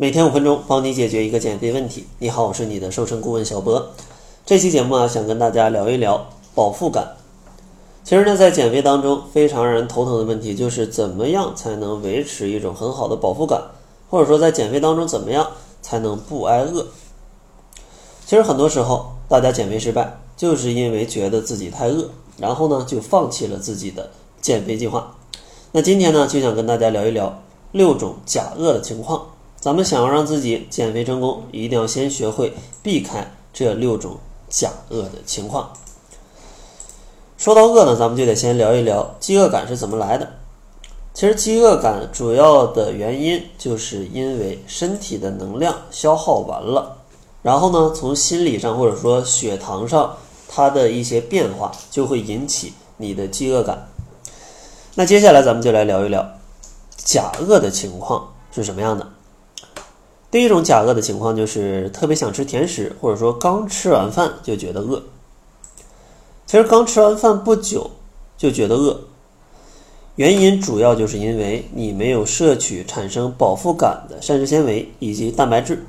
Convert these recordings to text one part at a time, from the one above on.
每天五分钟，帮你解决一个减肥问题。你好，我是你的瘦身顾问小博。这期节目啊，想跟大家聊一聊饱腹感。其实呢，在减肥当中，非常让人头疼的问题就是怎么样才能维持一种很好的饱腹感，或者说在减肥当中怎么样才能不挨饿。其实很多时候，大家减肥失败，就是因为觉得自己太饿，然后呢就放弃了自己的减肥计划。那今天呢，就想跟大家聊一聊六种假饿的情况。咱们想要让自己减肥成功，一定要先学会避开这六种假饿的情况。说到饿呢，咱们就得先聊一聊饥饿感是怎么来的。其实饥饿感主要的原因就是因为身体的能量消耗完了，然后呢，从心理上或者说血糖上它的一些变化，就会引起你的饥饿感。那接下来咱们就来聊一聊假饿的情况是什么样的。第一种假饿的情况就是特别想吃甜食，或者说刚吃完饭就觉得饿。其实刚吃完饭不久就觉得饿，原因主要就是因为你没有摄取产生饱腹感的膳食纤维以及蛋白质。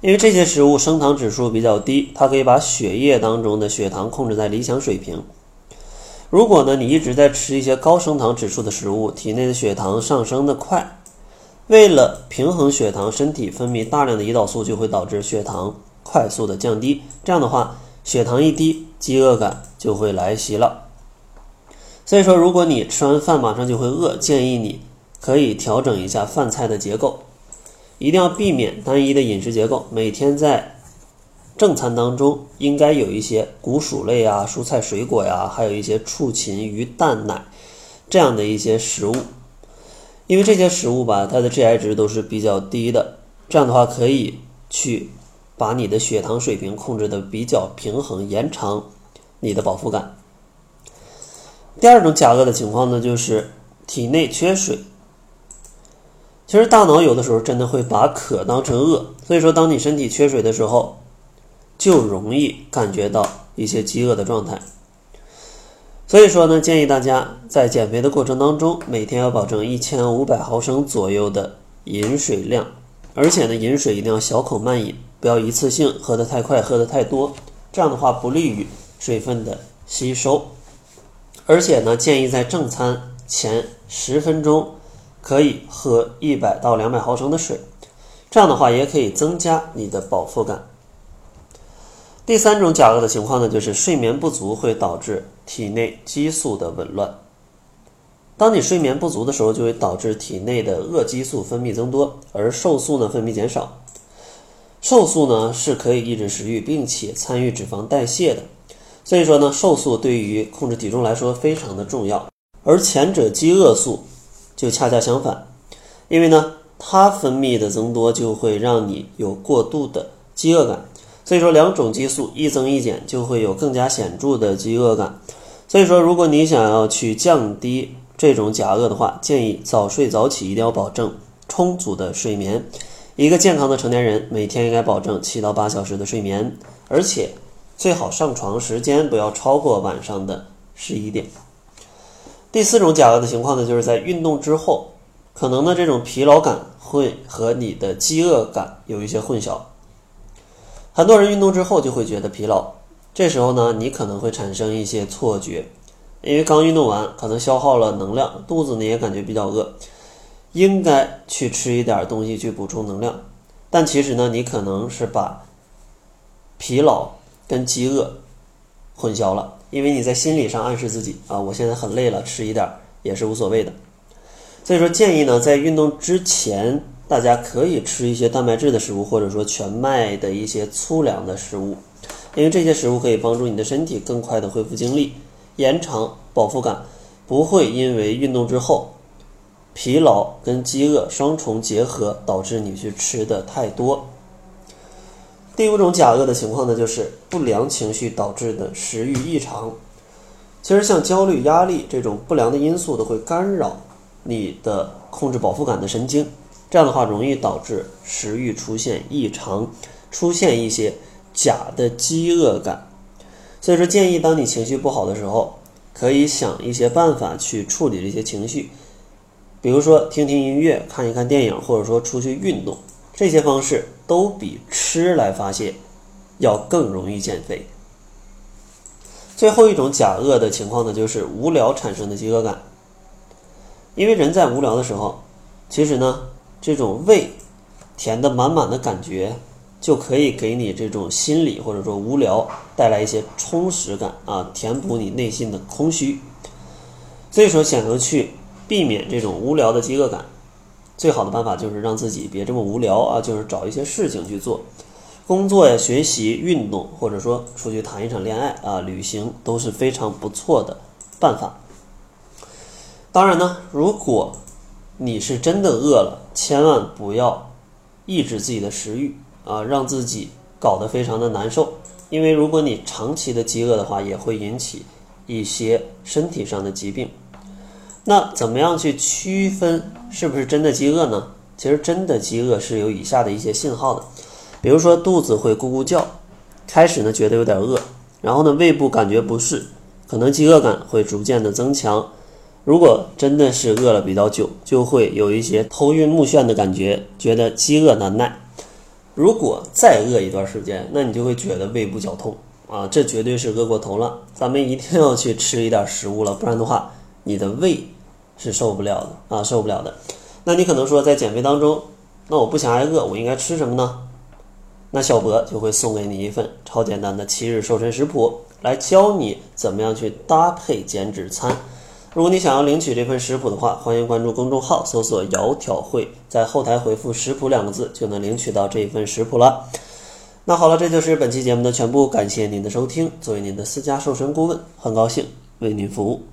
因为这些食物升糖指数比较低，它可以把血液当中的血糖控制在理想水平。如果呢你一直在吃一些高升糖指数的食物，体内的血糖上升的快。为了平衡血糖，身体分泌大量的胰岛素，就会导致血糖快速的降低。这样的话，血糖一低，饥饿感就会来袭了。所以说，如果你吃完饭马上就会饿，建议你可以调整一下饭菜的结构，一定要避免单一的饮食结构。每天在正餐当中应该有一些谷薯类啊、蔬菜水果呀，还有一些畜禽鱼蛋奶这样的一些食物。因为这些食物吧，它的 GI 值都是比较低的，这样的话可以去把你的血糖水平控制的比较平衡，延长你的饱腹感。第二种假饿的情况呢，就是体内缺水。其实大脑有的时候真的会把渴当成饿，所以说当你身体缺水的时候，就容易感觉到一些饥饿的状态。所以说呢，建议大家在减肥的过程当中，每天要保证一千五百毫升左右的饮水量，而且呢，饮水一定要小口慢饮，不要一次性喝得太快，喝得太多，这样的话不利于水分的吸收。而且呢，建议在正餐前十分钟可以喝一百到两百毫升的水，这样的话也可以增加你的饱腹感。第三种假饿的情况呢，就是睡眠不足会导致体内激素的紊乱。当你睡眠不足的时候，就会导致体内的饿激素分泌增多，而瘦素呢分泌减少。瘦素呢是可以抑制食欲，并且参与脂肪代谢的。所以说呢，瘦素对于控制体重来说非常的重要。而前者饥饿素就恰恰相反，因为呢它分泌的增多就会让你有过度的饥饿感。所以说，两种激素一增一减，就会有更加显著的饥饿感。所以说，如果你想要去降低这种假饿的话，建议早睡早起，一定要保证充足的睡眠。一个健康的成年人每天应该保证七到八小时的睡眠，而且最好上床时间不要超过晚上的十一点。第四种假饿的情况呢，就是在运动之后，可能呢这种疲劳感会和你的饥饿感有一些混淆。很多人运动之后就会觉得疲劳，这时候呢，你可能会产生一些错觉，因为刚运动完，可能消耗了能量，肚子呢也感觉比较饿，应该去吃一点东西去补充能量，但其实呢，你可能是把疲劳跟饥饿混淆了，因为你在心理上暗示自己啊，我现在很累了，吃一点也是无所谓的。所以说，建议呢，在运动之前。大家可以吃一些蛋白质的食物，或者说全麦的一些粗粮的食物，因为这些食物可以帮助你的身体更快的恢复精力，延长饱腹感，不会因为运动之后疲劳跟饥饿双重结合导致你去吃的太多。第五种假饿的情况呢，就是不良情绪导致的食欲异常。其实像焦虑、压力这种不良的因素都会干扰你的控制饱腹感的神经。这样的话，容易导致食欲出现异常，出现一些假的饥饿感。所以说，建议当你情绪不好的时候，可以想一些办法去处理这些情绪，比如说听听音乐、看一看电影，或者说出去运动，这些方式都比吃来发泄要更容易减肥。最后一种假饿的情况呢，就是无聊产生的饥饿感。因为人在无聊的时候，其实呢，这种胃填的满满的感觉，就可以给你这种心理或者说无聊带来一些充实感啊，填补你内心的空虚。所以说，想要去避免这种无聊的饥饿感，最好的办法就是让自己别这么无聊啊，就是找一些事情去做，工作呀、学习、运动，或者说出去谈一场恋爱啊、旅行，都是非常不错的办法。当然呢，如果你是真的饿了，千万不要抑制自己的食欲啊，让自己搞得非常的难受。因为如果你长期的饥饿的话，也会引起一些身体上的疾病。那怎么样去区分是不是真的饥饿呢？其实真的饥饿是有以下的一些信号的，比如说肚子会咕咕叫，开始呢觉得有点饿，然后呢胃部感觉不适，可能饥饿感会逐渐的增强。如果真的是饿了比较久，就会有一些头晕目眩的感觉，觉得饥饿难耐。如果再饿一段时间，那你就会觉得胃部绞痛啊，这绝对是饿过头了。咱们一定要去吃一点食物了，不然的话，你的胃是受不了的啊，受不了的。那你可能说，在减肥当中，那我不想挨饿，我应该吃什么呢？那小博就会送给你一份超简单的七日瘦身食谱，来教你怎么样去搭配减脂餐。如果你想要领取这份食谱的话，欢迎关注公众号，搜索“窈窕会”，在后台回复“食谱”两个字，就能领取到这一份食谱了。那好了，这就是本期节目的全部，感谢您的收听。作为您的私家瘦身顾问，很高兴为您服务。